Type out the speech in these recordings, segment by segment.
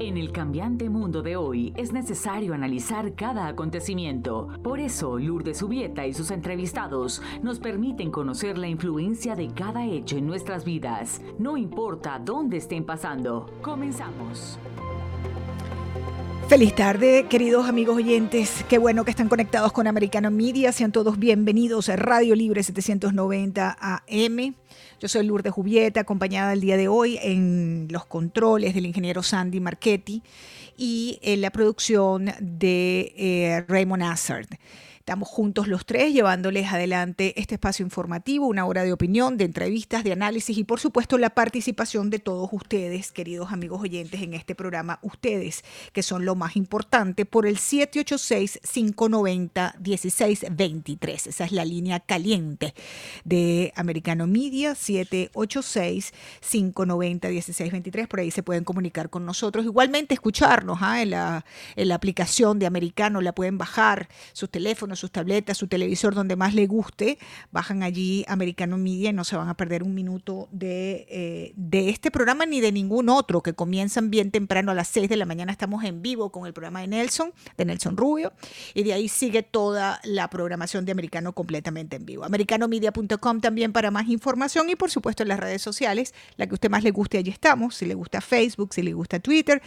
En el cambiante mundo de hoy es necesario analizar cada acontecimiento. Por eso, Lourdes Subieta y sus entrevistados nos permiten conocer la influencia de cada hecho en nuestras vidas, no importa dónde estén pasando. Comenzamos. Feliz tarde, queridos amigos oyentes. Qué bueno que están conectados con Americano Media. Sean todos bienvenidos a Radio Libre 790 AM. Yo soy Lourdes Jubieta, acompañada el día de hoy en los controles del ingeniero Sandy Marchetti y en la producción de eh, Raymond Assard. Estamos juntos los tres llevándoles adelante este espacio informativo, una hora de opinión, de entrevistas, de análisis y por supuesto la participación de todos ustedes, queridos amigos oyentes, en este programa. Ustedes, que son lo más importante, por el 786-590-1623. Esa es la línea caliente de Americano Media, 786-590-1623. Por ahí se pueden comunicar con nosotros. Igualmente escucharnos ¿ah? en, la, en la aplicación de Americano, la pueden bajar, sus teléfonos sus tabletas, su televisor, donde más le guste, bajan allí Americano Media y no se van a perder un minuto de, eh, de este programa ni de ningún otro, que comienzan bien temprano a las 6 de la mañana. Estamos en vivo con el programa de Nelson, de Nelson Rubio, y de ahí sigue toda la programación de Americano completamente en vivo. Americanomedia.com también para más información y por supuesto en las redes sociales, la que usted más le guste, allí estamos. Si le gusta Facebook, si le gusta Twitter,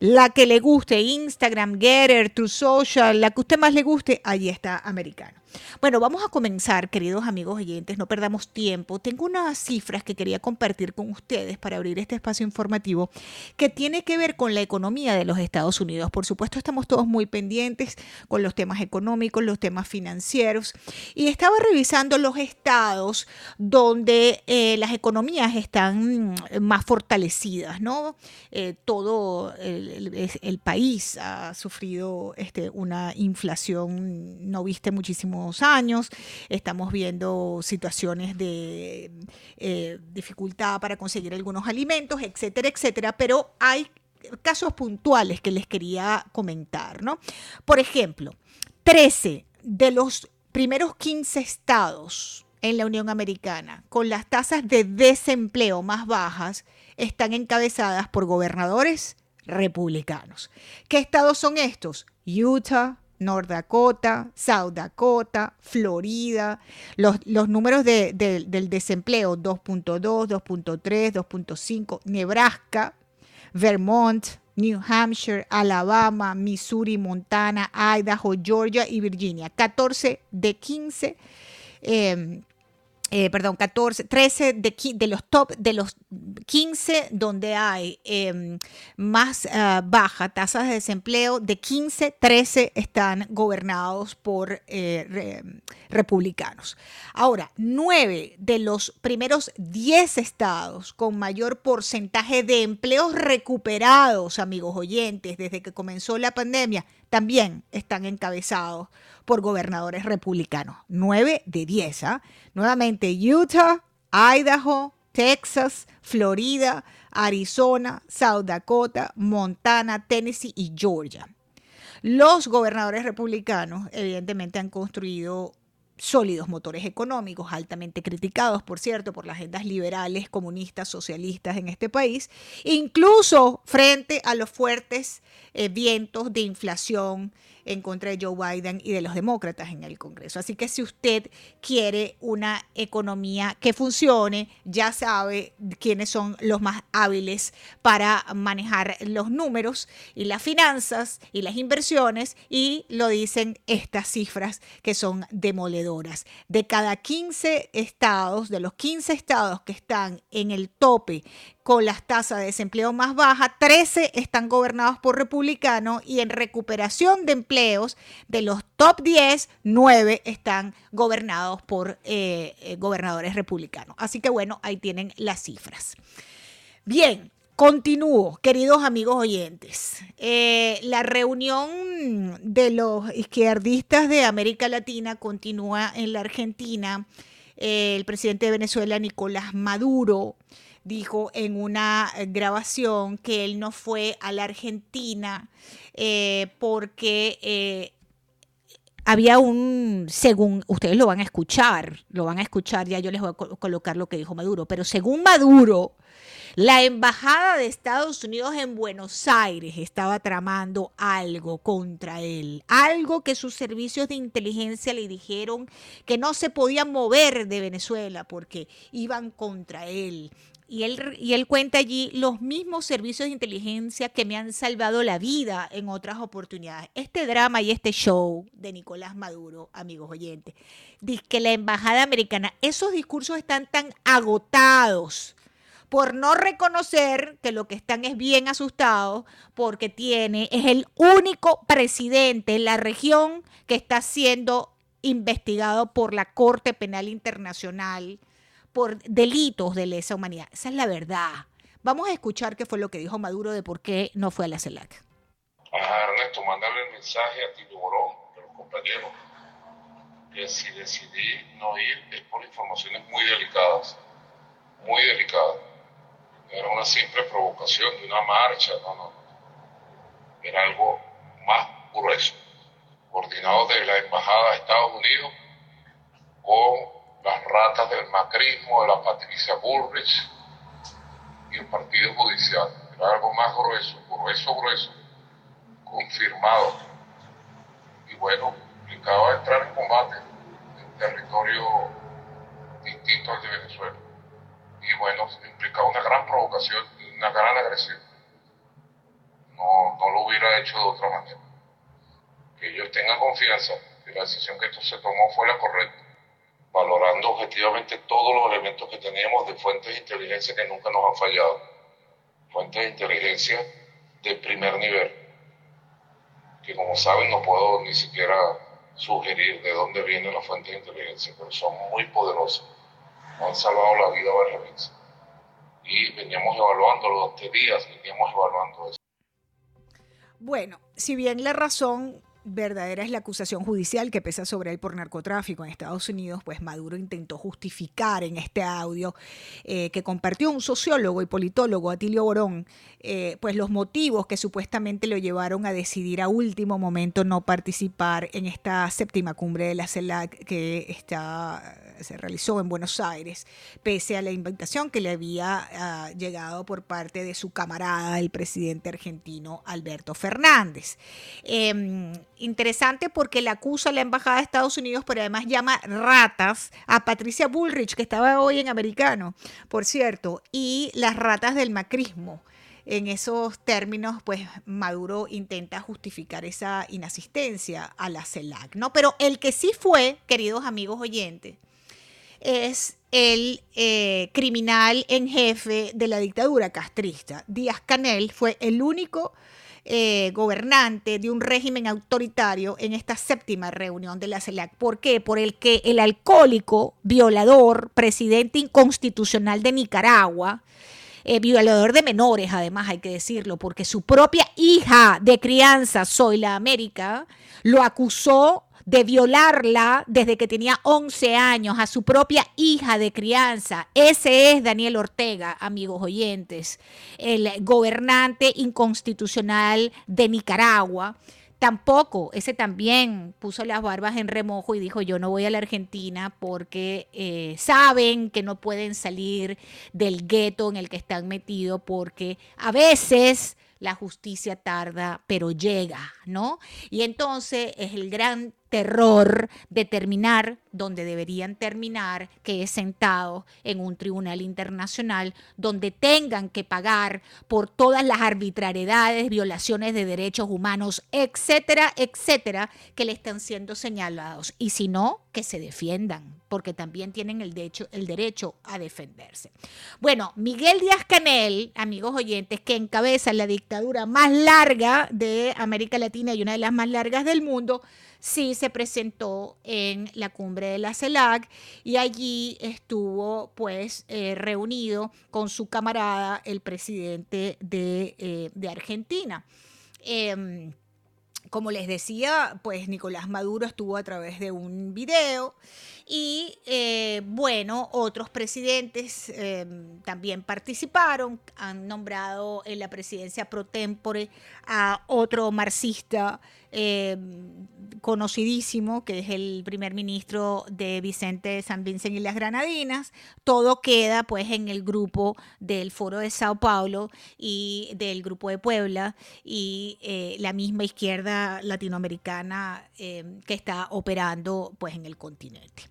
la que le guste Instagram, Getter, True Social, la que usted más le guste, allí está americano. Bueno, vamos a comenzar, queridos amigos oyentes, no perdamos tiempo. Tengo unas cifras que quería compartir con ustedes para abrir este espacio informativo que tiene que ver con la economía de los Estados Unidos. Por supuesto, estamos todos muy pendientes con los temas económicos, los temas financieros y estaba revisando los estados donde eh, las economías están más fortalecidas, ¿no? Eh, todo el, país ha sufrido este, una inflación no viste muchísimo años, estamos viendo situaciones de eh, dificultad para conseguir algunos alimentos, etcétera, etcétera, pero hay casos puntuales que les quería comentar, ¿no? Por ejemplo, 13 de los primeros 15 estados en la Unión Americana con las tasas de desempleo más bajas están encabezadas por gobernadores republicanos. ¿Qué estados son estos? Utah, North Dakota, South Dakota, Florida. Los, números del desempleo, 2.2, 2.3, 2.5, Nebraska, Vermont, New Hampshire, Alabama, Missouri, Montana, Idaho, Georgia y Virginia. 14 de 15 eh, perdón, 14, 13 de, los top, de los 15 donde hay em, más uh, baja tasas de desempleo, de 15, 13 están gobernados por eh, republicanos. Ahora, 9 de los primeros 10 estados con mayor porcentaje de empleos recuperados, amigos oyentes, desde que comenzó la pandemia, también están encabezados por gobernadores republicanos. 9 de 10. ¿ah? Nuevamente, Utah, Idaho, Texas, Florida, Arizona, South Dakota, Montana, Tennessee y Georgia. Los gobernadores republicanos evidentemente han construido sólidos motores económicos, altamente criticados, por cierto, por las agendas liberales, comunistas, socialistas en este país, incluso frente a los fuertes eh, vientos de inflación en contra de Joe Biden y de los demócratas en el Congreso. Así que si usted quiere una economía que funcione, ya sabe quiénes son los más hábiles para manejar los números y las finanzas y las inversiones y lo dicen estas cifras que son demoledoras. De cada 15 estados, de los 15 estados que están en el tope con las tasas de desempleo más bajas, 13 están gobernados por republicanos y en recuperación de empleos de los top 10, 9 están gobernados por eh, eh, gobernadores republicanos. Así que bueno, ahí tienen las cifras. Bien, Continúo, queridos amigos oyentes. Eh, la reunión de los izquierdistas de América Latina continúa en la Argentina. el presidente de Venezuela, Nicolás Maduro, dijo en una eh, grabación que él no fue a la Argentina eh, porque eh, había un, según ustedes lo van a escuchar, lo van a escuchar, ya yo les voy a colocar lo que dijo Maduro, pero según Maduro, la embajada de Estados Unidos en Buenos Aires estaba tramando algo contra él, algo que sus servicios de inteligencia le dijeron que no se podían mover de Venezuela porque iban contra él. Y él, y él cuenta allí los mismos servicios de inteligencia que me han salvado la vida en otras oportunidades. Este drama y este show de Nicolás Maduro, amigos oyentes, dice que la embajada americana, esos discursos están tan agotados por no reconocer que lo que están es bien asustados porque tiene, es el único presidente en la región que está siendo investigado por la Corte Penal Internacional por delitos de lesa humanidad. Esa es la verdad. Vamos a escuchar qué fue lo que dijo Maduro de por qué no fue a la CELAC. Ernesto, mandarle el mensaje a Tito Borón, a los compañeros, que si decidí no ir es por informaciones muy delicadas, muy delicadas. Era una simple provocación de una marcha, no, no. Era algo más grueso, coordinado de la Embajada de Estados Unidos con las ratas del macrismo, de la Patricia Bullrich y el Partido Judicial. Era algo más grueso, grueso, grueso, confirmado. Y bueno, implicaba entrar en combate en territorio distinto al de Venezuela. Y bueno, implicaba una gran provocación y una gran agresión. No, no lo hubiera hecho de otra manera. Que ellos tengan confianza que la decisión que esto se tomó fue la correcta valorando objetivamente todos los elementos que teníamos de fuentes de inteligencia que nunca nos han fallado. Fuentes de inteligencia de primer nivel, que como saben no puedo ni siquiera sugerir de dónde vienen las fuentes de inteligencia, pero son muy poderosas. han salvado la vida varias veces. Y veníamos evaluándolo durante días, veníamos evaluando eso. Bueno, si bien la razón verdadera es la acusación judicial que pesa sobre él por narcotráfico en Estados Unidos, pues Maduro intentó justificar en este audio eh, que compartió un sociólogo y politólogo, Atilio Borón, eh, pues los motivos que supuestamente lo llevaron a decidir a último momento no participar en esta séptima cumbre de la CELAC que está se realizó en Buenos Aires, pese a la invitación que le había ah, llegado por parte de su camarada, el presidente argentino Alberto Fernández. Em, interesante porque le acusa a la Embajada de Estados Unidos, pero además llama ratas a Patricia Bullrich, que estaba hoy en Americano, por cierto, y las ratas del macrismo en esos términos, pues Maduro intenta justificar esa inasistencia a la CELAC, ¿no? Pero el que sí fue, queridos amigos oyentes, es el eh, criminal en jefe de la dictadura castrista. Díaz Canel fue el único eh, gobernante de un régimen autoritario en esta séptima reunión de la CELAC. ¿Por qué? Por el que el alcohólico, violador, presidente inconstitucional de Nicaragua, eh, violador de menores, además hay que decirlo, porque su propia hija de crianza, Zoila América, lo acusó de violarla desde que tenía 11 años a su propia hija de crianza. Ese es Daniel Ortega, amigos oyentes, el gobernante inconstitucional de Nicaragua. Tampoco, ese también puso las barbas en remojo y dijo yo no voy a la Argentina porque eh, saben que no pueden salir del gueto en el que están metidos porque a veces la justicia tarda, pero llega, ¿no? Y entonces es el gran terror de terminar donde deberían terminar, que es sentado en un tribunal internacional donde tengan que pagar por todas las arbitrariedades, violaciones de derechos humanos, etcétera, etcétera, que le están siendo señalados. Y si no, que se defiendan, porque también tienen el derecho, el derecho a defenderse. Bueno, Miguel Díaz Canel, amigos oyentes, que encabeza la dictadura más larga de América Latina y una de las más largas del mundo, sí se presentó en la cumbre de la CELAC y allí estuvo pues eh, reunido con su camarada, el presidente de, eh, Argentina. Em, como les decía, pues Nicolás Maduro estuvo a través de un video y eh, bueno, otros presidentes em, también participaron, han nombrado en la presidencia pro tempore a otro marxista em, conocidísimo, que es el primer ministro de Vicente San Vicente y las Granadinas. Todo queda pues en el grupo del Foro de Sao Paulo y del Grupo de Puebla y eh, la misma izquierda latinoamericana em, que está operando pues en el continente.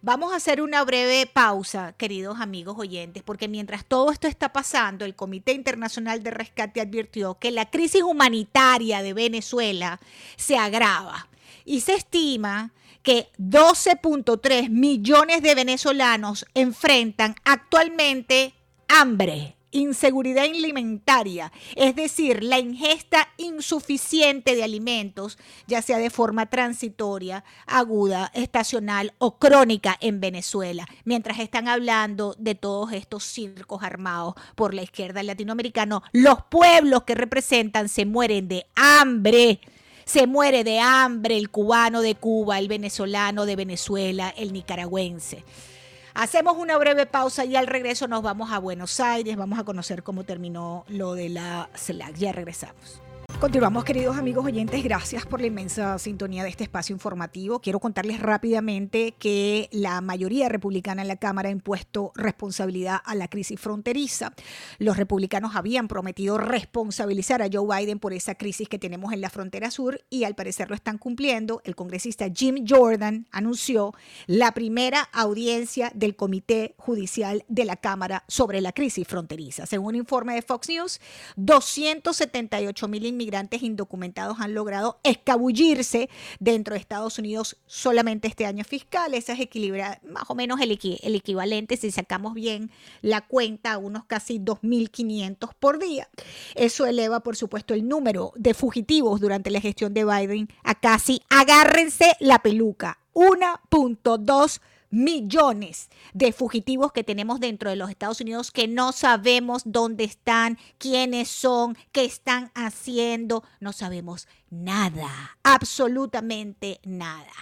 Vamos a hacer una breve pausa, queridos amigos oyentes, porque mientras todo esto está pasando, el Comité Internacional de Rescate advirtió que la crisis humanitaria de Venezuela se agrava y se estima que 12.3 millones de venezolanos enfrentan actualmente hambre inseguridad alimentaria, es decir, la ingesta insuficiente de alimentos, ya sea de forma transitoria, aguda, estacional o crónica en Venezuela, mientras están hablando de todos estos circos armados por la izquierda latinoamericana, los pueblos que representan se mueren de hambre. Se muere de hambre el cubano de Cuba, el venezolano de Venezuela, el nicaragüense. Hacemos una breve pausa y al regreso nos vamos a Buenos Aires. Vamos a conocer cómo terminó lo de la CELAC. Ya regresamos. Continuamos, queridos amigos oyentes. Gracias por la inmensa sintonía de este espacio informativo. Quiero contarles rápidamente que la mayoría republicana en la Cámara ha impuesto responsabilidad a la crisis fronteriza. Los republicanos habían prometido responsabilizar a Joe Biden por esa crisis que tenemos en la frontera sur y al parecer lo están cumpliendo. El congresista Jim Jordan anunció la primera audiencia del Comité Judicial de la Cámara sobre la crisis fronteriza. Según un informe de Fox News, 278 mil inmigrantes indocumentados han logrado escabullirse dentro de Estados Unidos solamente este año fiscal. Ese es equilibra, más o menos el, el equivalente, si sacamos bien la cuenta, a unos casi 2.500 por día. Eso eleva, por supuesto, el número de fugitivos durante la gestión de Biden a casi, agárrense la peluca, 1.2 millones de fugitivos que tenemos dentro de los Estados Unidos que no sabemos dónde están, quiénes son, qué están haciendo, no sabemos nada, absolutamente nada.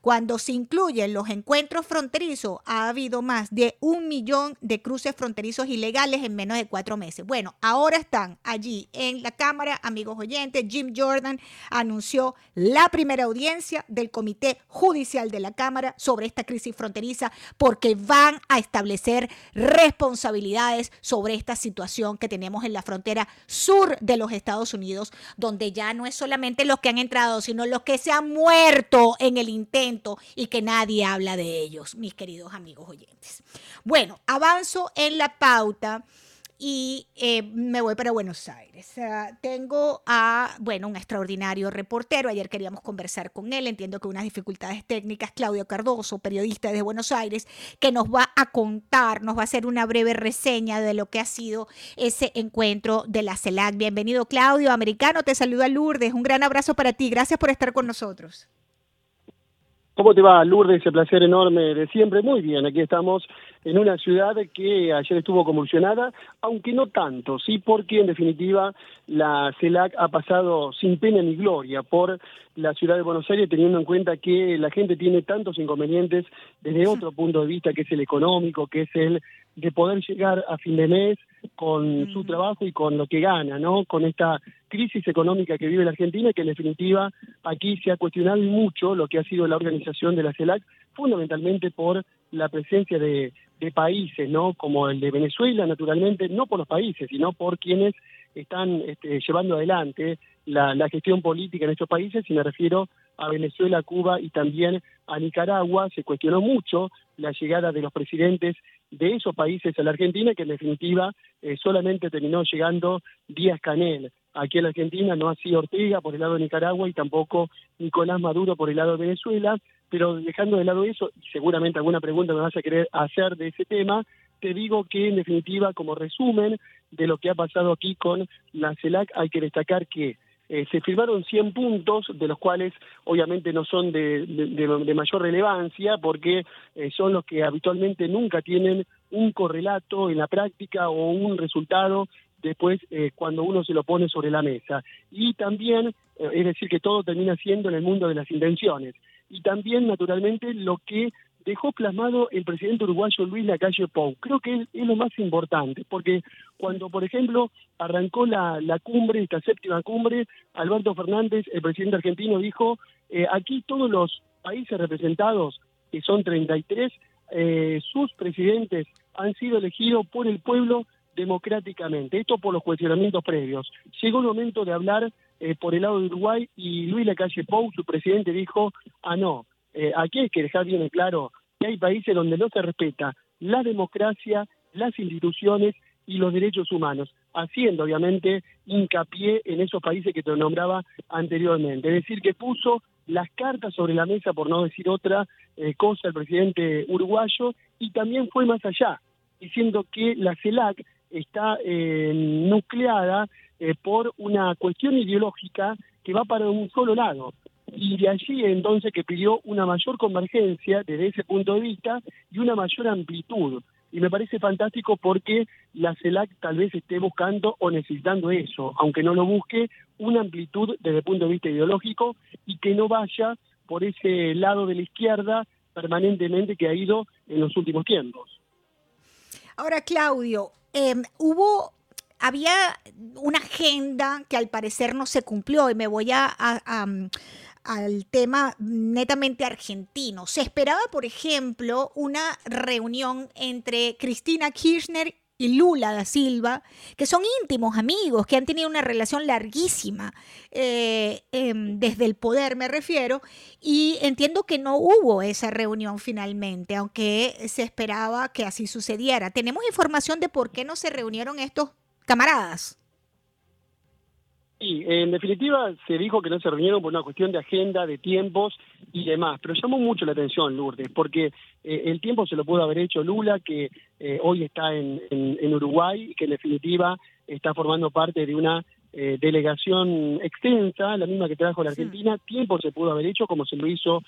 Cuando se incluyen los encuentros fronterizos, ha habido más de un millón de cruces fronterizos ilegales en menos de cuatro meses. Bueno, ahora están allí en la Cámara, amigos oyentes. Jim Jordan anunció la primera audiencia del Comité Judicial de la Cámara sobre esta crisis fronteriza porque van a establecer responsabilidades sobre esta situación que tenemos en la frontera sur de los Estados Unidos, donde ya no es solamente los que han entrado, sino los que se han muerto en el intento y que nadie habla de ellos, mis queridos amigos oyentes. Bueno, avanzo en la pauta y eh, me voy para Buenos Aires. tengo a, bueno, un extraordinario reportero. Ayer queríamos conversar con él. Entiendo que unas dificultades técnicas. Claudio Cardoso, periodista de Buenos Aires, que nos va a contar, nos va a hacer una breve reseña de lo que ha sido ese encuentro de la CELAC. Bienvenido, Claudio. Americano, te saluda Lourdes. Un gran abrazo para ti. Gracias por estar con nosotros. ¿Cómo te va, Lourdes? Ese placer enorme de siempre. Muy bien, aquí estamos en una ciudad que ayer estuvo convulsionada, aunque no tanto, sí, porque en definitiva la CELAC ha pasado sin pena ni gloria por la ciudad de Buenos Aires, teniendo en cuenta que la gente tiene tantos inconvenientes desde otro punto de vista, que es el económico, que es el de poder llegar a fin de mes con su trabajo y con lo que gana, ¿no? Con esta crisis económica que vive la Argentina, que en definitiva aquí se ha cuestionado mucho lo que ha sido la organización de la CELAC, fundamentalmente por la presencia de, países, ¿no? Como el de Venezuela, naturalmente, no por los países, sino por quienes están este, llevando adelante la, la, gestión política en estos países, y me refiero a Venezuela, Cuba y también a Nicaragua. Se cuestionó mucho la llegada de los presidentes de esos países a la Argentina, que en definitiva eh, solamente terminó llegando Díaz Canel. Aquí en la Argentina, no así Ortega por el lado de Nicaragua y tampoco Nicolás Maduro por el lado de Venezuela, pero dejando de lado eso, y seguramente alguna pregunta me vas a querer hacer de ese tema, te digo que en definitiva, como resumen de lo que ha pasado aquí con la CELAC, hay que destacar que eh, se firmaron 100 puntos, de los cuales obviamente no son de, mayor relevancia, porque eh, son los que habitualmente nunca tienen un correlato en la práctica o un resultado después eh, cuando uno se lo pone sobre la mesa. Y también, es decir, que todo termina siendo en el mundo de las intenciones. Y también, naturalmente, lo que dejó plasmado el presidente uruguayo Luis Lacalle Pou. Creo que es, lo más importante, porque cuando, por ejemplo, arrancó la, cumbre, esta séptima cumbre, Alberto Fernández, el presidente argentino, dijo, eh, aquí todos los países representados, que son 33, eh, sus presidentes han sido elegidos por el pueblo democráticamente. Esto por los cuestionamientos previos. Llegó el momento de hablar eh, por el lado de Uruguay y Luis Lacalle Pou, su presidente, dijo, ah, no, eh, aquí hay que dejar bien claro que hay países donde no se respeta la democracia, las instituciones y los derechos humanos, haciendo obviamente hincapié en esos países que te nombraba anteriormente. Es decir, que puso las cartas sobre la mesa, por no decir otra eh, cosa, el presidente uruguayo, y también fue más allá, diciendo que la CELAC está eh, nucleada por una cuestión ideológica que va para un solo lado, y de allí entonces que pidió una mayor convergencia desde ese punto de vista y una mayor amplitud. Y me parece fantástico porque la CELAC tal vez esté buscando o necesitando eso, aunque no lo busque, una amplitud desde el punto de vista ideológico y que no vaya por ese lado de la izquierda permanentemente que ha ido en los últimos tiempos. Ahora, Claudio, em, hubo había una agenda que al parecer no se cumplió y me voy a, al tema netamente argentino. Se esperaba, por ejemplo, una reunión entre Cristina Kirchner y Lula da Silva, que son íntimos amigos, que han tenido una relación larguísima eh, em, desde el poder, me refiero, y entiendo que no hubo esa reunión finalmente, aunque se esperaba que así sucediera. ¿Tenemos información de por qué no se reunieron estos camaradas? Sí, en definitiva se dijo que no se reunieron por una cuestión de agenda, de tiempos y demás, pero llamó mucho la atención Lourdes, porque eh, el tiempo se lo pudo haber hecho Lula, que eh, hoy está en, en, Uruguay, que en definitiva está formando parte de una eh, delegación extensa, la misma que trajo la Argentina, tiempo se pudo haber hecho, como se lo hizo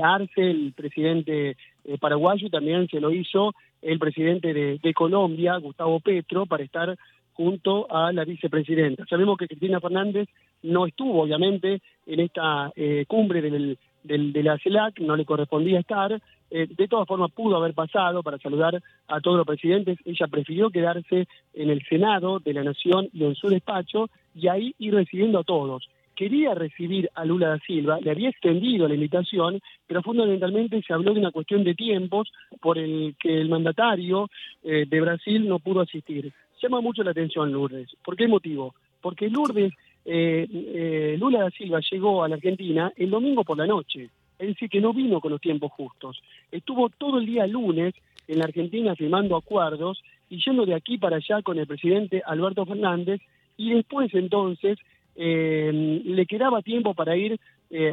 Arce, el presidente paraguayo, y también se lo hizo el presidente de, de Colombia, Gustavo Petro, para estar junto a la vicepresidenta. Sabemos que Cristina Fernández no estuvo, obviamente, en esta eh, cumbre del, de la CELAC, no le correspondía estar. Eh, de todas formas, pudo haber pasado para saludar a todos los presidentes. Ella prefirió quedarse en el Senado de la Nación y en su despacho y ahí ir recibiendo a todos. Quería recibir a Lula da Silva, le había extendido la invitación, pero fundamentalmente se habló de una cuestión de tiempos por el que el mandatario eh, de Brasil no pudo asistir llama mucho la atención Lourdes. ¿Por qué motivo? Porque Lourdes, eh, eh, Lula da Silva llegó a la Argentina el domingo por la noche, es decir, que no vino con los tiempos justos. Estuvo todo el día lunes en la Argentina firmando acuerdos y yendo de aquí para allá con el presidente Alberto Fernández y después entonces eh, le quedaba tiempo para ir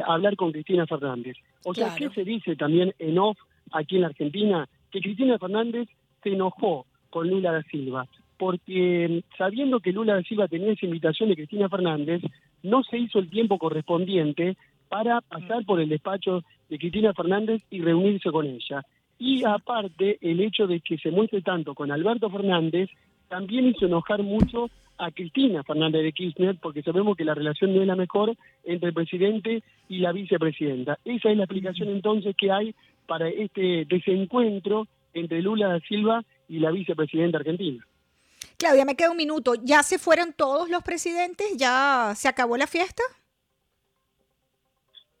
a hablar con Cristina Fernández. O sea, ¿qué se dice también en off aquí en la Argentina? Que Cristina Fernández se enojó con Lula da Silva porque sabiendo que Lula da Silva tenía esa invitación de Cristina Fernández, no se hizo el tiempo correspondiente para pasar por el despacho de Cristina Fernández y reunirse con ella. Y aparte, el hecho de que se muestre tanto con Alberto Fernández también hizo enojar mucho a Cristina Fernández de Kirchner, porque sabemos que la relación no es la mejor entre el presidente y la vicepresidenta. Esa es la explicación entonces que hay para este desencuentro entre Lula da Silva y la vicepresidenta argentina. Claudia, me queda un minuto. ¿Ya se fueron todos los presidentes? ¿Ya se acabó la fiesta?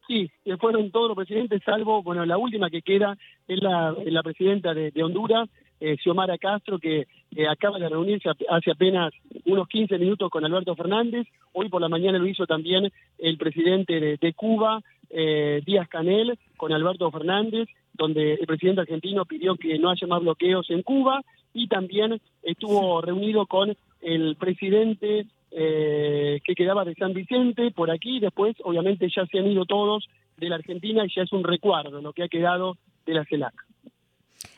Sí, se fueron todos los presidentes, salvo, bueno, la última que queda es la, presidenta de, Honduras, eh, Xiomara Castro, que acaba de reunirse hace apenas unos 15 minutos con Alberto Fernández. Hoy por la mañana lo hizo también el presidente de, Cuba, eh, Díaz Canel, con Alberto Fernández, donde el presidente argentino pidió que no haya más bloqueos en Cuba y también estuvo reunido con el presidente eh, que quedaba de San Vicente por aquí, después obviamente ya se han ido todos de la Argentina y ya es un recuerdo lo que ha quedado de la CELAC.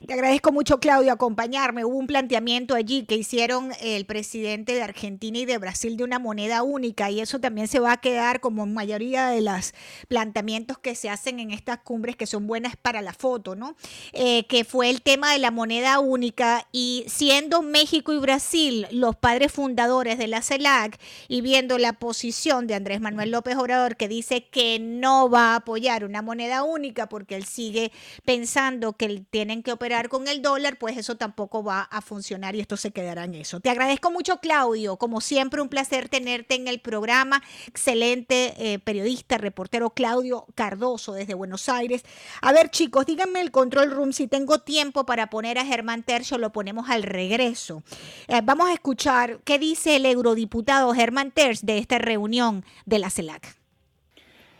Te agradezco mucho, Claudio, acompañarme. Hubo un planteamiento allí que hicieron el presidente de Argentina y de Brasil de una moneda única y eso también se va a quedar como mayoría de los planteamientos que se hacen en estas cumbres que son buenas para la foto, ¿no? Eh, que fue el tema de la moneda única y siendo México y Brasil los padres fundadores de la CELAC y viendo la posición de Andrés Manuel López Obrador que dice que no va a apoyar una moneda única porque él sigue pensando que tienen que operar con el dólar, pues eso tampoco va a funcionar y esto se quedará en eso. Te agradezco mucho, Claudio. Como siempre, un placer tenerte en el programa. Excelente eh, periodista, reportero Claudio Cardoso desde Buenos Aires. A ver, chicos, díganme el control room si tengo tiempo para poner a Germán Tercio, lo ponemos al regreso. Eh, vamos a escuchar qué dice el eurodiputado Germán Terz de esta reunión de la CELAC.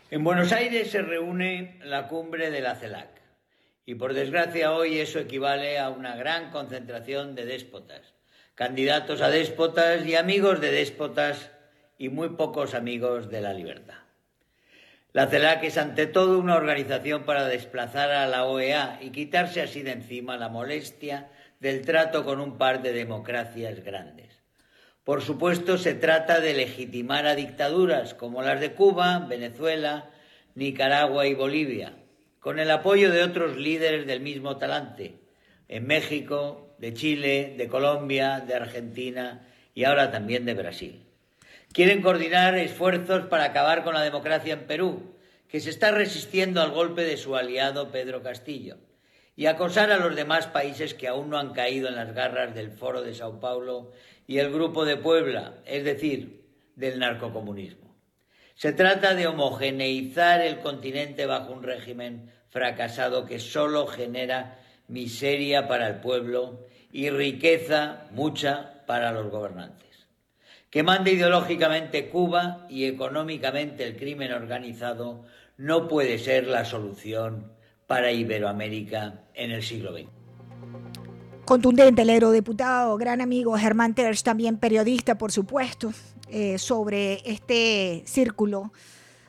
En Buenos Aires se reúne la cumbre de la CELAC. Y por desgracia hoy eso equivale a una gran concentración de déspotas, candidatos a déspotas y amigos de déspotas y muy pocos amigos de la libertad. La CELAC es ante todo una organización para desplazar a la OEA y quitarse así de encima la molestia del trato con un par de democracias grandes. Por supuesto, se trata de legitimar a dictaduras como las de Cuba, Venezuela, Nicaragua y Bolivia, con el apoyo de otros líderes del mismo talante, en México, de Chile, de Colombia, de Argentina y ahora también de Brasil. Quieren coordinar esfuerzos para acabar con la democracia en Perú, que se está resistiendo al golpe de su aliado Pedro Castillo, y acosar a los demás países que aún no han caído en las garras del Foro de Sao Paulo y el Grupo de Puebla, es decir, del narcocomunismo. Se trata de homogeneizar el continente bajo un régimen fracasado que solo genera miseria para el pueblo y riqueza mucha para los gobernantes. Que mande ideológicamente Cuba y económicamente el crimen organizado no puede ser la solución para Iberoamérica en el siglo XX. Contundente el eurodiputado, gran amigo Germán Terz, también periodista, por supuesto, eh, sobre este círculo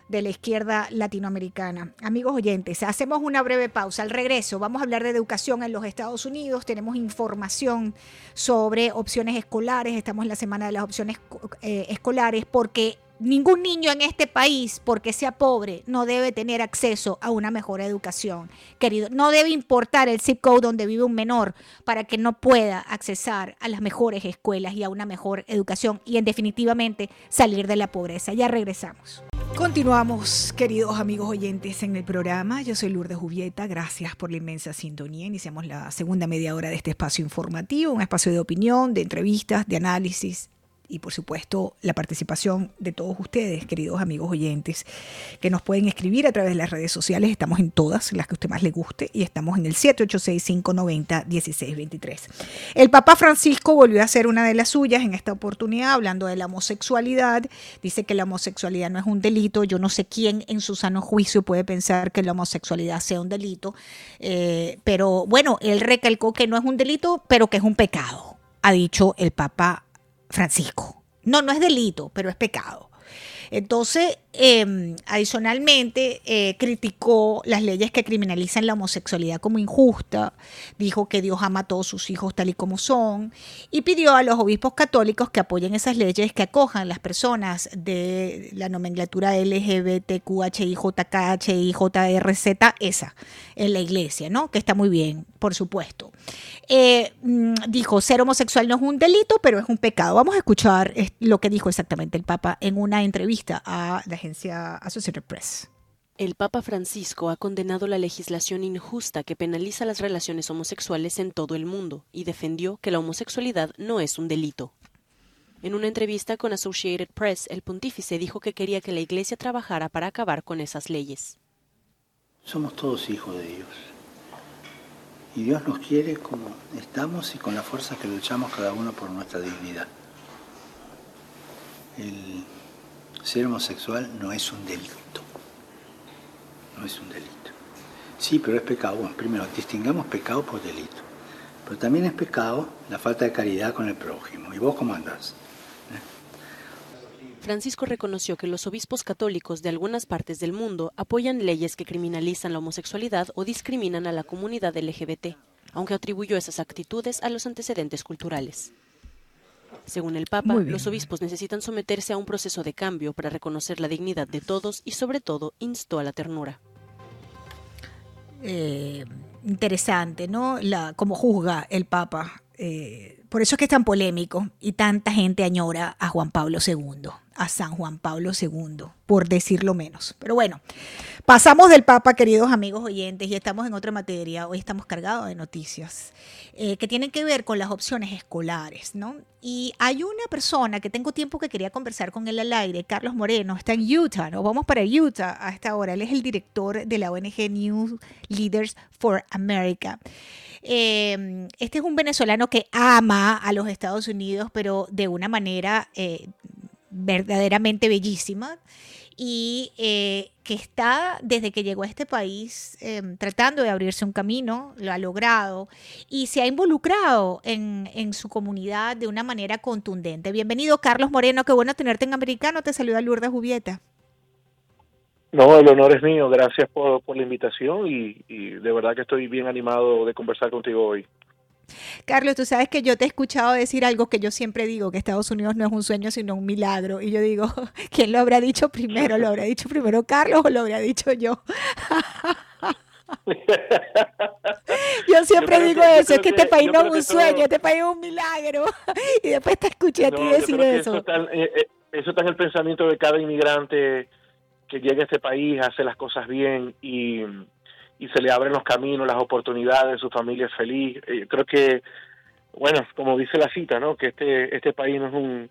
de la izquierda latinoamericana. Amigos oyentes, hacemos una breve pausa. Al regreso vamos a hablar de educación en los Estados Unidos. Tenemos información sobre opciones escolares. Estamos en la semana de las opciones eh, escolares porque ningún niño en este país, porque sea pobre, no debe tener acceso a una mejor educación. Querido, no debe importar el zip code donde vive un menor para que no pueda accesar a las mejores escuelas y a una mejor educación y en definitivamente salir de la pobreza. Ya regresamos. Continuamos, queridos amigos oyentes, en el programa. Yo soy Lourdes Jubieta. Gracias por la inmensa sintonía. Iniciamos la segunda media hora de este espacio informativo, un espacio de opinión, de entrevistas, de análisis y por supuesto la participación de todos ustedes, queridos amigos oyentes, que nos pueden escribir a través de las redes sociales. Estamos en todas, las que a usted más le guste, y estamos en el 786-590-1623. El Papa Francisco volvió a hacer una de las suyas en esta oportunidad, hablando de la homosexualidad. Dice que la homosexualidad no es un delito. Yo no sé quién en su sano juicio puede pensar que la homosexualidad sea un delito. Eh, pero bueno, él recalcó que no es un delito, pero que es un pecado, ha dicho el Papa Francisco. No, no es delito, pero es pecado. Entonces, Em, adicionalmente, eh, criticó las leyes que criminalizan la homosexualidad como injusta, dijo que Dios ama a todos sus hijos tal y como son, y pidió a los obispos católicos que apoyen esas leyes, que acojan las personas de la nomenclatura LGBTQHIJKHIJRZ, esa, en la iglesia, ¿no? Que está muy bien, por supuesto. Eh, mm, dijo, ser homosexual no es un delito, pero es un pecado. Vamos a escuchar lo que dijo exactamente el Papa en una entrevista a la agencia Associated Press. El Papa Francisco ha condenado la legislación injusta que penaliza las relaciones homosexuales en todo el mundo y defendió que la homosexualidad no es un delito. En una entrevista con Associated Press, el pontífice dijo que quería que la Iglesia trabajara para acabar con esas leyes. Somos todos hijos de Dios. Y Dios nos quiere como estamos y con la fuerza que luchamos cada uno por nuestra dignidad. El ser homosexual no es un delito. No es un delito. Sí, pero es pecado. Bueno, primero, distingamos pecado por delito. Pero también es pecado la falta de caridad con el prójimo. ¿Y vos cómo andás? Francisco reconoció que los obispos católicos de algunas partes del mundo apoyan leyes que criminalizan la homosexualidad o discriminan a la comunidad LGBT. aunque atribuyó esas actitudes a los antecedentes culturales. Según el Papa, los obispos necesitan someterse a un proceso de cambio para reconocer la dignidad de todos y sobre todo instó a la ternura. Eh, interesante, ¿no? La, cómo juzga el Papa. Eh, por eso es que es tan polémico y tanta gente añora a Juan Pablo II a San Juan Pablo II, por decirlo menos. Pero bueno, pasamos del Papa, queridos amigos oyentes, y estamos en otra materia. Hoy estamos cargados de noticias eh, que tienen que ver con las opciones escolares, ¿no? Y hay una persona que tengo tiempo que quería conversar con él al aire, Carlos Moreno, está en Utah, ¿no? Vamos para Utah a esta hora. Él es el director de la ONG New Leaders for America. Eh, este es un venezolano que ama a los Estados Unidos, pero de una manera eh, verdaderamente bellísima y eh, que está desde que llegó a este país em, tratando de abrirse un camino, lo ha logrado y se ha involucrado en, en, su comunidad de una manera contundente. Bienvenido, Carlos Moreno, qué bueno tenerte en Americano, te saluda Lourdes Jubieta. No, el honor es mío, gracias por, por la invitación y, y de verdad que estoy bien animado de conversar contigo hoy. Carlos, tú sabes que yo te he escuchado decir algo que yo siempre digo, que Estados Unidos no es un sueño, sino un milagro. Y yo digo, ¿quién lo habrá dicho primero? ¿Lo habrá dicho primero Carlos o lo habrá dicho yo? yo siempre digo eso, es que este país no es un sueño, este país es un milagro. y después te escuché a ti decir eso. Eso está, eh, eh, eso está en el pensamiento de cada inmigrante que llega a este país, hace las cosas bien y y se le abren los caminos, las oportunidades, su familia es feliz. Eh, creo que, bueno, como dice la cita, ¿no? Que este, este país no es un,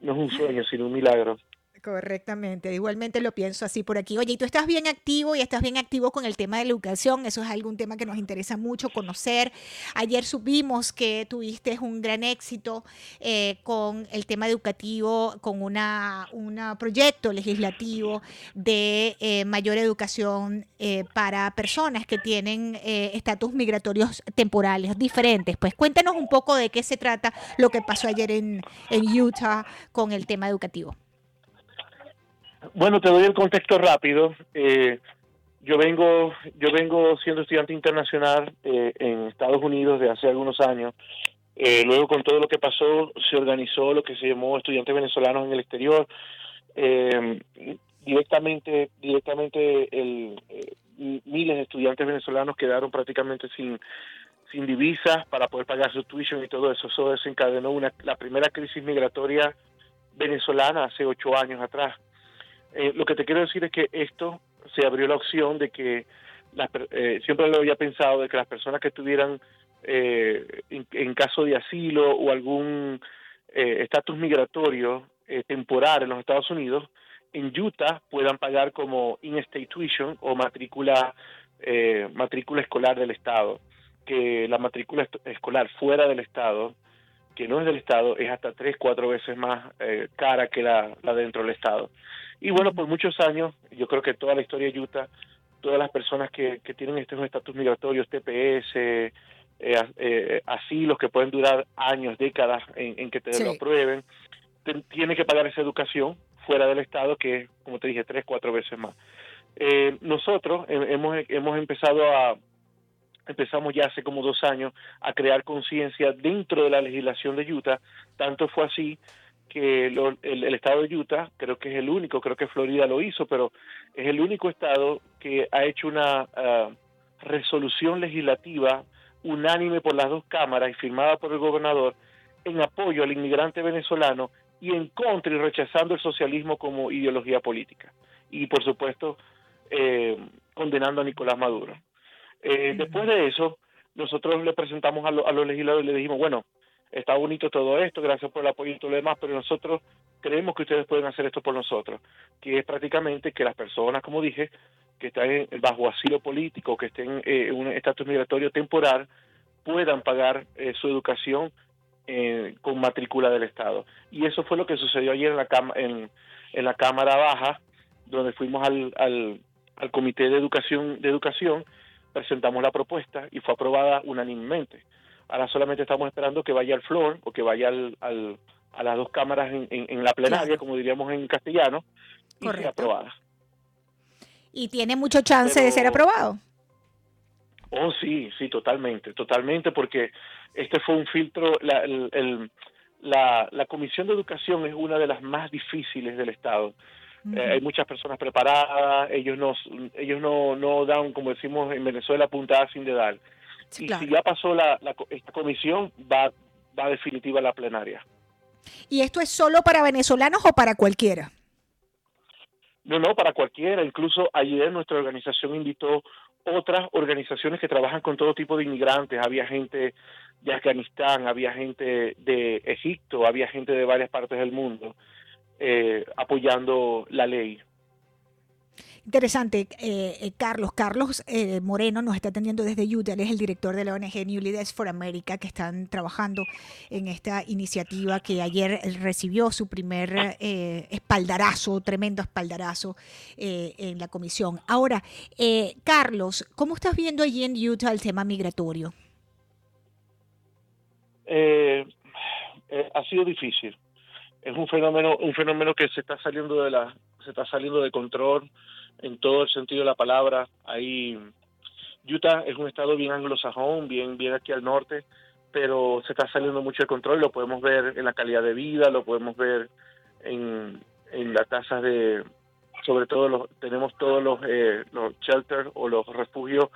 no es un sueño, sino un milagro. Correctamente, igualmente lo pienso así por aquí. Oye, y tú estás bien activo y estás bien activo con el tema de la educación, eso es algún tema que nos interesa mucho conocer. Ayer supimos que tuviste un gran éxito eh, con el tema educativo, con un una proyecto legislativo de eh, mayor educación eh, para personas que tienen estatus migratorios temporales diferentes. Pues cuéntanos un poco de qué se trata lo que pasó ayer en, en Utah con el tema educativo. Bueno, te doy el contexto rápido. Eh, yo vengo, yo vengo siendo estudiante internacional eh, en Estados Unidos de hace algunos años. Eh, luego, con todo lo que pasó, se organizó lo que se llamó Estudiantes Venezolanos en el Exterior. directamente, directamente, el, miles de estudiantes venezolanos quedaron prácticamente sin sin divisas para poder pagar su tuition y todo eso. Eso desencadenó una, la primera crisis migratoria venezolana hace ocho años atrás. Eh, lo que te quiero decir es que esto se abrió la opción de que eh, siempre lo había pensado de que las personas que estuvieran eh, en, caso de asilo o algún estatus migratorio temporal en los Estados Unidos en Utah puedan pagar como in-state tuition o matrícula matrícula escolar del estado que la matrícula escolar fuera del estado que no es del estado es hasta tres cuatro veces más cara que la dentro del estado y bueno, por muchos años, yo creo que toda la historia de Utah, todas las personas que, que tienen estos estatus migratorios, TPS, eh, eh, asilos que pueden durar años, décadas en, que te lo aprueben, tienen que pagar esa educación fuera del Estado, que es, como te dije, tres, cuatro veces más. Eh, nosotros hemos, hemos empezado a, empezamos ya hace como dos años a crear conciencia dentro de la legislación de Utah, tanto fue así que el, estado de Utah, creo que es el único, creo que Florida lo hizo, pero es el único estado que ha hecho una ah, resolución legislativa unánime por las dos cámaras y firmada por el gobernador en apoyo al inmigrante venezolano y en contra y rechazando el socialismo como ideología política. Y por supuesto, eh, condenando a Nicolás Maduro. Eh, después de eso, nosotros le presentamos a, a los legisladores y le dijimos, bueno, está bonito todo esto, gracias por el apoyo y todo lo demás, pero nosotros creemos que ustedes pueden hacer esto por nosotros, que es prácticamente que las personas, como dije, que están bajo asilo político, que estén eh, en un estatus migratorio temporal, puedan pagar eh, su educación eh, con matrícula del Estado. Y eso fue lo que sucedió ayer en la, en, en la Cámara Baja, donde fuimos al, al, al Comité de Educación, de Educación, presentamos la propuesta y fue aprobada unánimemente. Ahora solamente estamos esperando que vaya al floor o que vaya al, a las dos cámaras en, en, la plenaria, como diríamos en castellano, y sea aprobada. ¿Y tiene mucho chance de ser aprobado? Oh, sí, sí, totalmente, totalmente, porque este fue un filtro, la, el, la, la Comisión de Educación es una de las más difíciles del Estado. Eh, hay muchas personas preparadas, ellos no, ellos no, no dan, como decimos en Venezuela, puntada sin dedal. y si ya pasó la, esta comisión, va, va definitiva la plenaria. ¿Y esto es solo para venezolanos o para cualquiera? No, no, para cualquiera. Incluso ayer nuestra organización invitó otras organizaciones que trabajan con todo tipo de inmigrantes. Había gente de Afganistán, había gente de Egipto, había gente de varias partes del mundo eh, apoyando la ley. Interesante, eh, eh, Carlos. Carlos Moreno nos está atendiendo desde Utah. Él es el director de la ONG New Leaders for America, que están trabajando en esta iniciativa que ayer recibió su primer espaldarazo, tremendo espaldarazo en la comisión. Ahora, Carlos, ¿cómo estás viendo allí en Utah el tema migratorio? ha sido difícil es un fenómeno un fenómeno que se está saliendo de la se está saliendo de control en todo el sentido de la palabra. Ahí Utah es un estado bien anglosajón bien bien aquí al norte pero se está saliendo mucho de control. Lo podemos ver en la calidad de vida lo podemos ver en, en las tasas de sobre todo los, tenemos todos los eh, los shelters o los refugios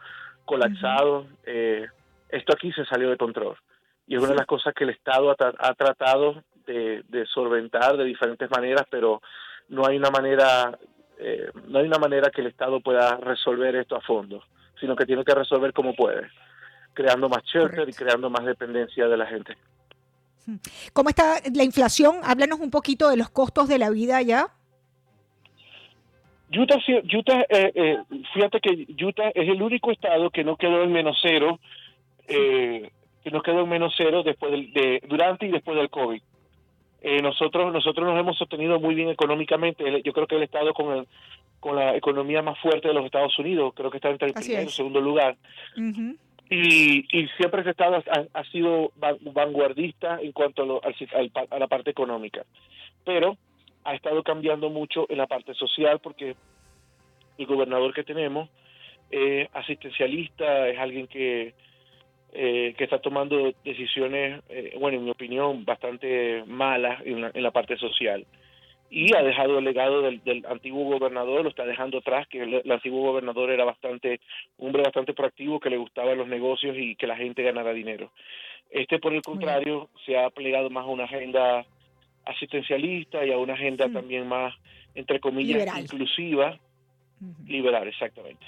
colapsados. Eh, esto aquí se salió de control. Y es una de las cosas que el Estado ha tratado de, solventar de diferentes maneras, pero no hay una manera eh, no hay una manera que el Estado pueda resolver esto a fondo, sino que tiene que resolver como puede, creando más shelter y creando más dependencia de la gente. Hmm. ¿Cómo está la inflación? Háblanos un poquito de los costos de la vida allá. Utah, Utah eh, eh, fíjate que Utah es el único estado que no quedó en menos cero, que no quedó en menos cero después de, durante y después del COVID. Eh, nosotros nosotros nos hemos sostenido muy bien económicamente. Yo creo que el Estado con con la economía más fuerte de los Estados Unidos, creo que está entre el primero y el segundo lugar. y, y siempre ese Estado ha, sido vanguardista en cuanto a, la parte económica. Pero ha estado cambiando mucho en la parte social porque el gobernador que tenemos es asistencialista, es alguien que eh, que está tomando decisiones, eh, bueno, en mi opinión, bastante malas en la, parte social. Y ha dejado el legado del, antiguo gobernador, lo está dejando atrás, que el, antiguo gobernador era bastante, un hombre bastante proactivo, que le gustaban los negocios y que la gente ganara dinero. Este, por el contrario, se ha plegado más a una agenda asistencialista y a una agenda mm. también más, entre comillas, inclusiva, liberal, exactamente.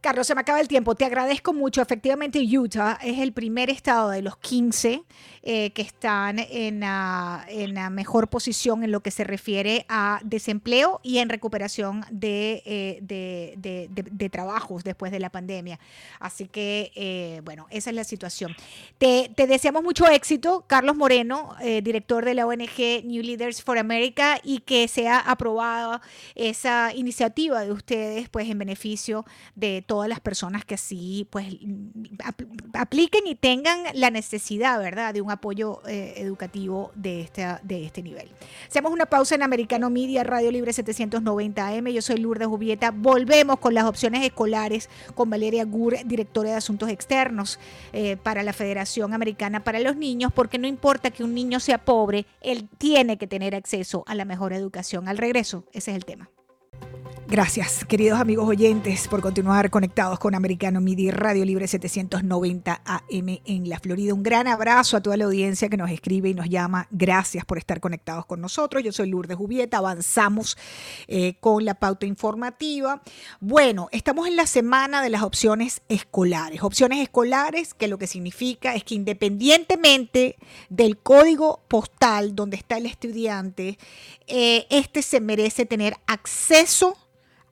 Carlos, se me acaba el tiempo. Te agradezco mucho. Efectivamente, Utah es el primer estado de los 15 eh, que están en, en mejor posición en lo que se refiere a desempleo y en recuperación de, eh, trabajos después de la pandemia. Así que, eh, bueno, esa es la situación. Te, te deseamos mucho éxito, Carlos Moreno, director de la ONG New Leaders for America, y que sea aprobada esa iniciativa de ustedes, pues, en beneficio de todas las personas que así pues apliquen y tengan la necesidad, ¿verdad?, de un apoyo eh, educativo de este, de este nivel. Hacemos una pausa en Americano Media, Radio Libre 790 AM. Yo soy Lourdes Jubieta. Volvemos con las opciones escolares con Valeria Gur, directora de Asuntos Externos eh, para la Federación Americana para los Niños, porque no importa que un niño sea pobre, él tiene que tener acceso a la mejor educación. Al regreso, ese es el tema. Gracias, queridos amigos oyentes, por continuar conectados con Americano Midi Radio Libre 790 AM en la Florida. Un gran abrazo a toda la audiencia que nos escribe y nos llama. Gracias por estar conectados con nosotros. Yo soy Lourdes Jubieta. Avanzamos eh, con la pauta informativa. Bueno, estamos en la semana de las opciones escolares. Opciones escolares que lo que significa es que independientemente del código postal donde está el estudiante, eh, este se merece tener acceso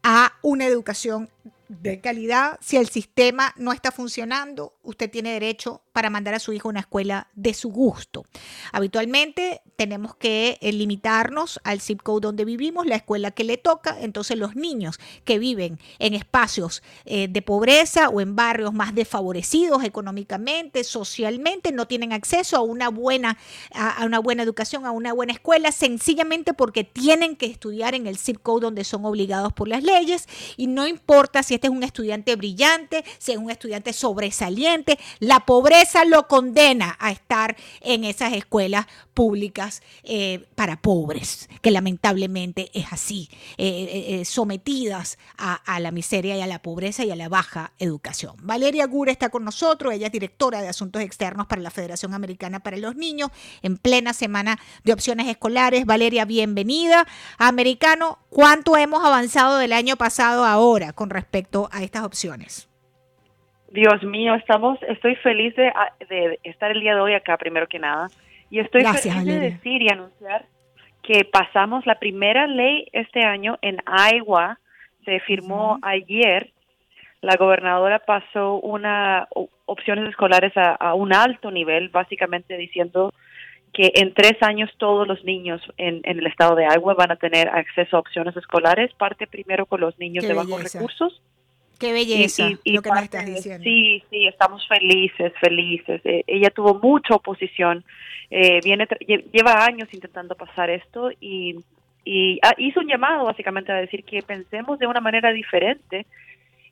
a una educación de calidad. Si el sistema no está funcionando, usted tiene derecho para mandar a su hijo a una escuela de su gusto. Habitualmente tenemos que eh, limitarnos al zip code donde vivimos, la escuela que le toca. Entonces los niños que viven en espacios eh, de pobreza o en barrios más desfavorecidos económicamente, socialmente, no tienen acceso a una buena, a, una buena educación, a una buena escuela, sencillamente porque tienen que estudiar en el zip code donde son obligados por las leyes y no importa si este es un estudiante brillante, si es un estudiante sobresaliente, la pobreza lo condena a estar en esas escuelas públicas eh, para pobres, que lamentablemente es así, eh, sometidas a, a, la miseria y a la pobreza y a la baja educación. Valeria Gure está con nosotros, ella es directora de Asuntos Externos para la Federación Americana para los Niños, en plena semana de opciones escolares. Valeria, bienvenida. Americano, ¿cuánto hemos avanzado del año pasado ahora con respecto a estas opciones? Dios mío, estamos, estoy feliz de, estar el día de hoy acá, primero que nada. Y estoy feliz de decir y anunciar que pasamos la primera ley este año en Iowa. Se firmó ayer. La gobernadora pasó una opciones escolares a, un alto nivel, básicamente diciendo que en tres años todos los niños en, el estado de Iowa van a tener acceso a opciones escolares. Parte primero con los niños de bajos recursos. Qué belleza y, lo que nos estás diciendo. Sí, sí, estamos felices, felices. Eh, ella tuvo mucha oposición. Eh, viene lleva años intentando pasar esto y, y ah, hizo un llamado básicamente a decir que pensemos de una manera diferente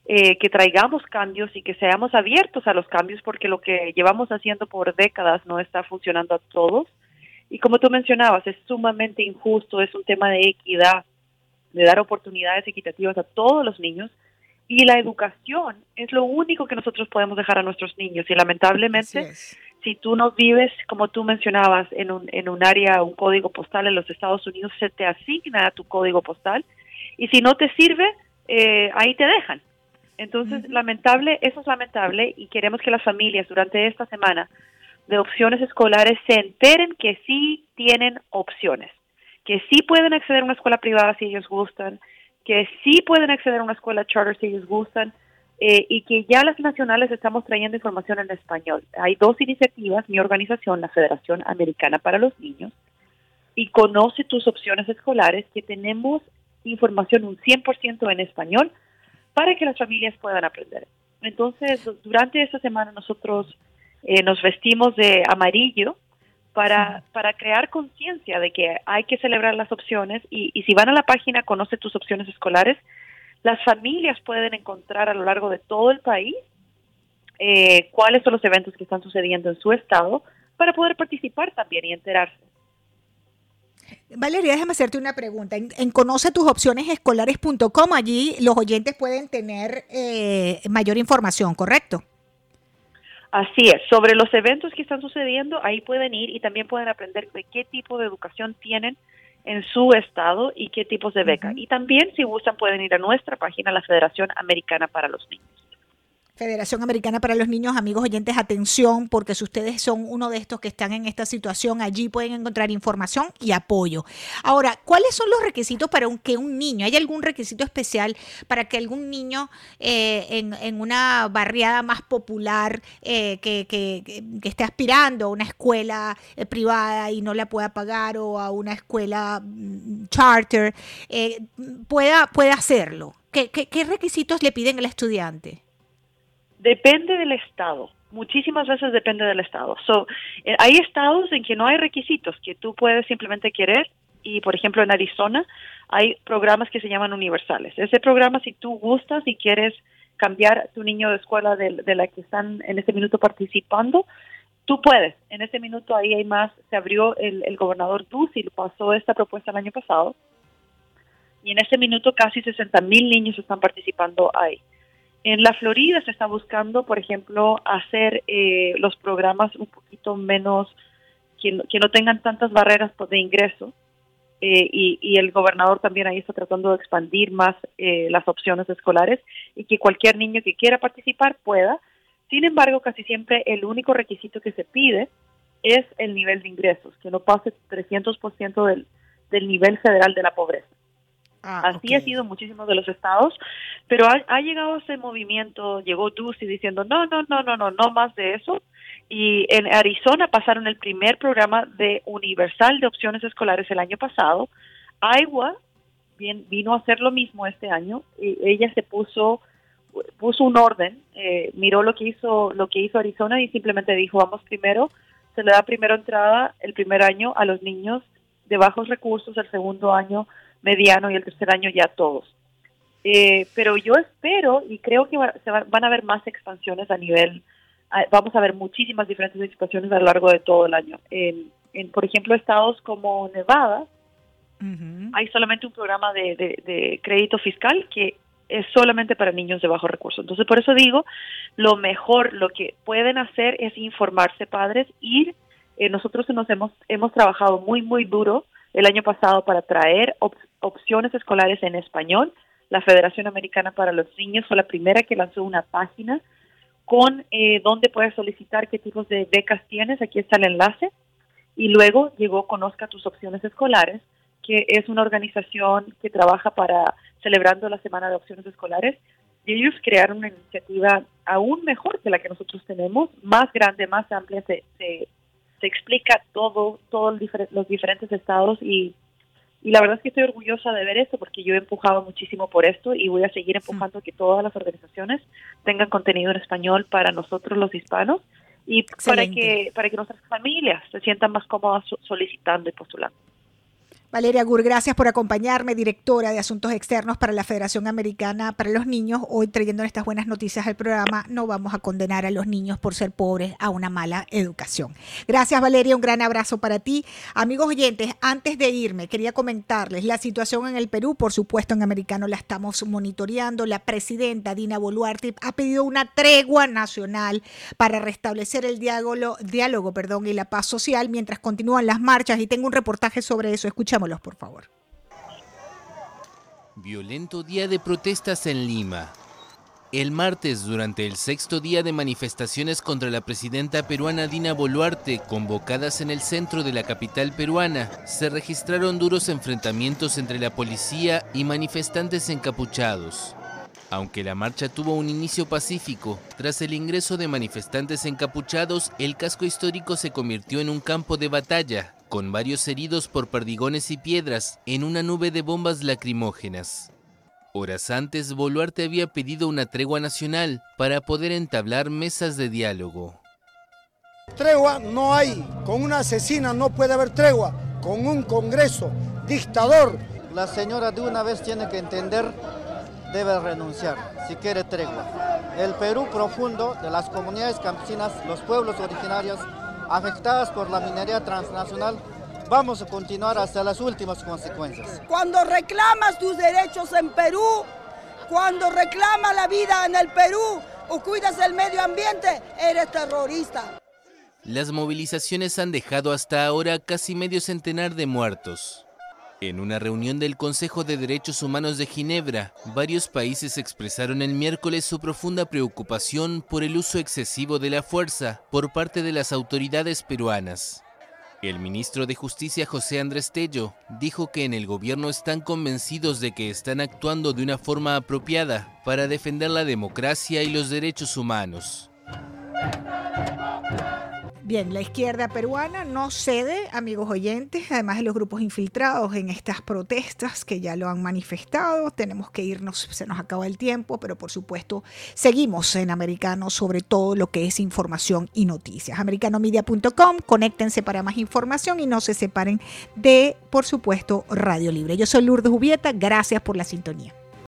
eh, que traigamos cambios y que seamos abiertos a los cambios porque lo que llevamos haciendo por décadas no está funcionando a todos. Y como tú mencionabas, es sumamente injusto, es un tema de equidad, de dar oportunidades equitativas a todos los niños. Y la educación es lo único que nosotros podemos dejar a nuestros niños. Y lamentablemente, si tú no vives, como tú mencionabas, en un, en un área, un código postal en los Estados Unidos, se te asigna tu código postal. Y si no te sirve, eh, ahí te dejan. Entonces, lamentable, eso es lamentable y queremos que las familias durante esta semana de opciones escolares se enteren que sí tienen opciones, que sí pueden acceder a una escuela privada si ellos gustan, que sí pueden acceder a una escuela charter si ellos gustan eh, y que ya las nacionales estamos trayendo información en español. Hay dos iniciativas, mi organización, la Federación Americana para los Niños, y Conoce tus opciones escolares, que tenemos información un 100% en español para que las familias puedan aprender. Entonces, durante esta semana nosotros eh, nos vestimos de amarillo para, para crear conciencia de que hay que celebrar las opciones y, y, si van a la página Conoce tus opciones escolares, las familias pueden encontrar a lo largo de todo el país eh, cuáles son los eventos que están sucediendo en su estado para poder participar también y enterarse. Valeria, déjame hacerte una pregunta. En, conoce tus opciones escolares.com, allí los oyentes pueden tener eh, mayor información, ¿correcto? Así es, sobre los eventos que están sucediendo, ahí pueden ir y también pueden aprender de qué tipo de educación tienen en su estado y qué tipos de beca. Y también, si gustan, pueden ir a nuestra página, la Federación Americana para los Niños. Federación Americana para los Niños, amigos oyentes, atención, porque si ustedes son uno de estos que están en esta situación, allí pueden encontrar información y apoyo. Ahora, ¿cuáles son los requisitos para que un niño, hay algún requisito especial para que algún niño eh, en, una barriada más popular eh, que, esté aspirando a una escuela eh, privada y no la pueda pagar o a una escuela mm, charter, pueda, pueda hacerlo? ¿Qué, ¿Qué requisitos le piden al estudiante? Depende del estado. Muchísimas veces depende del estado. So, eh, hay estados en que no hay requisitos, que tú puedes simplemente querer y, por ejemplo, en Arizona hay programas que se llaman universales. Ese programa, si tú gustas y quieres cambiar tu niño de escuela de, la que están en este minuto participando, tú puedes. En este minuto ahí hay más. Se abrió el, el gobernador Ducey, pasó esta propuesta el año pasado. Y en este minuto casi 60 mil niños están participando ahí. En la Florida se está buscando, por ejemplo, hacer eh, los programas un poquito menos, que, no tengan tantas barreras de ingreso. Eh, y, el gobernador también ahí está tratando de expandir más eh, las opciones escolares y que cualquier niño que quiera participar pueda. Sin embargo, casi siempre el único requisito que se pide es el nivel de ingresos, que no pase 300% del, del nivel federal de la pobreza. Ah, Así ha sido muchísimos de los estados, pero ha, llegado ese movimiento, llegó Ducey diciendo, no, no, no, no, no, no más de eso. Y en Arizona pasaron el primer programa de universal de opciones escolares el año pasado. Iowa bien, vino a hacer lo mismo este año. Y ella se puso puso un orden, eh, miró lo que hizo lo que hizo Arizona y simplemente dijo, vamos primero, se le da primero entrada el primer año a los niños de bajos recursos, el segundo año mediano y el tercer año ya todos. Eh, pero yo espero y creo que se van a haber más expansiones a nivel, vamos a ver muchísimas diferentes expansiones a lo largo de todo el año. En, por ejemplo, estados como Nevada, hay solamente un programa de, crédito fiscal que es solamente para niños de bajo recurso. Entonces, por eso digo, lo mejor, lo que pueden hacer es informarse padres, ir. Eh, nosotros nos hemos, hemos trabajado muy, muy duro el año pasado para traer opciones escolares en español. La Federación Americana para los Niños fue la primera que lanzó una página con eh, dónde puedes solicitar qué tipos de becas tienes. Aquí está el enlace. Y luego llegó Conozca tus opciones escolares, que es una organización que trabaja para celebrando la Semana de Opciones Escolares. Y ellos crearon una iniciativa aún mejor que la que nosotros tenemos, más grande, más amplia, se, se, explica todo, todos los diferentes estados y, y la verdad es que estoy orgullosa de ver esto porque yo he empujado muchísimo por esto y voy a seguir empujando que todas las organizaciones tengan contenido en español para nosotros los hispanos y para que para que nuestras familias se sientan más cómodas solicitando y postulando. Valeria Gur, gracias por acompañarme, directora de Asuntos Externos para la Federación Americana para los Niños. Hoy trayendo estas buenas noticias al programa, no vamos a condenar a los niños por ser pobres a una mala educación. Gracias Valeria, un gran abrazo para ti. Amigos oyentes, antes de irme, quería comentarles la situación en el Perú, por supuesto en americano la estamos monitoreando. La presidenta Dina Boluarte ha pedido una tregua nacional para restablecer el diálogo, perdón, y la paz social mientras continúan las marchas y tengo un reportaje sobre eso. Escuchamos Violento día de protestas en Lima. El martes, durante el sexto día de manifestaciones contra la presidenta peruana Dina Boluarte, convocadas en el centro de la capital peruana, se registraron duros enfrentamientos entre la policía y manifestantes encapuchados. Aunque la marcha tuvo un inicio pacífico, tras el ingreso de manifestantes encapuchados, el casco histórico se convirtió en un campo de batalla, con varios heridos por perdigones y piedras en una nube de bombas lacrimógenas. Horas antes, Boluarte había pedido una tregua nacional para poder entablar mesas de diálogo. Tregua no hay, con una asesina no puede haber tregua, con un Congreso dictador. La señora de una vez tiene que entender, debe renunciar si quiere tregua. El Perú profundo de las comunidades campesinas, los pueblos originarios, afectadas por la minería transnacional, vamos a continuar hasta las últimas consecuencias. Cuando reclamas tus derechos en Perú, cuando reclamas la vida en el Perú o cuidas el medio ambiente, eres terrorista. Las movilizaciones han dejado hasta ahora casi medio centenar de muertos. En una reunión del Consejo de Derechos Humanos de Ginebra, varios países expresaron el miércoles su profunda preocupación por el uso excesivo de la fuerza por parte de las autoridades peruanas. El ministro de Justicia José Andrés Tello dijo que en el gobierno están convencidos de que están actuando de una forma apropiada para defender la democracia y los derechos humanos. Bien, la izquierda peruana no cede, amigos oyentes, además de los grupos infiltrados en estas protestas que ya lo han manifestado. Tenemos que irnos, se nos acaba el tiempo, pero por supuesto seguimos en Americano sobre todo lo que es información y noticias. Americanomedia.com, conéctense para más información y no se separen de, por supuesto, Radio Libre. Yo soy Lourdes Jubieta, gracias por la sintonía.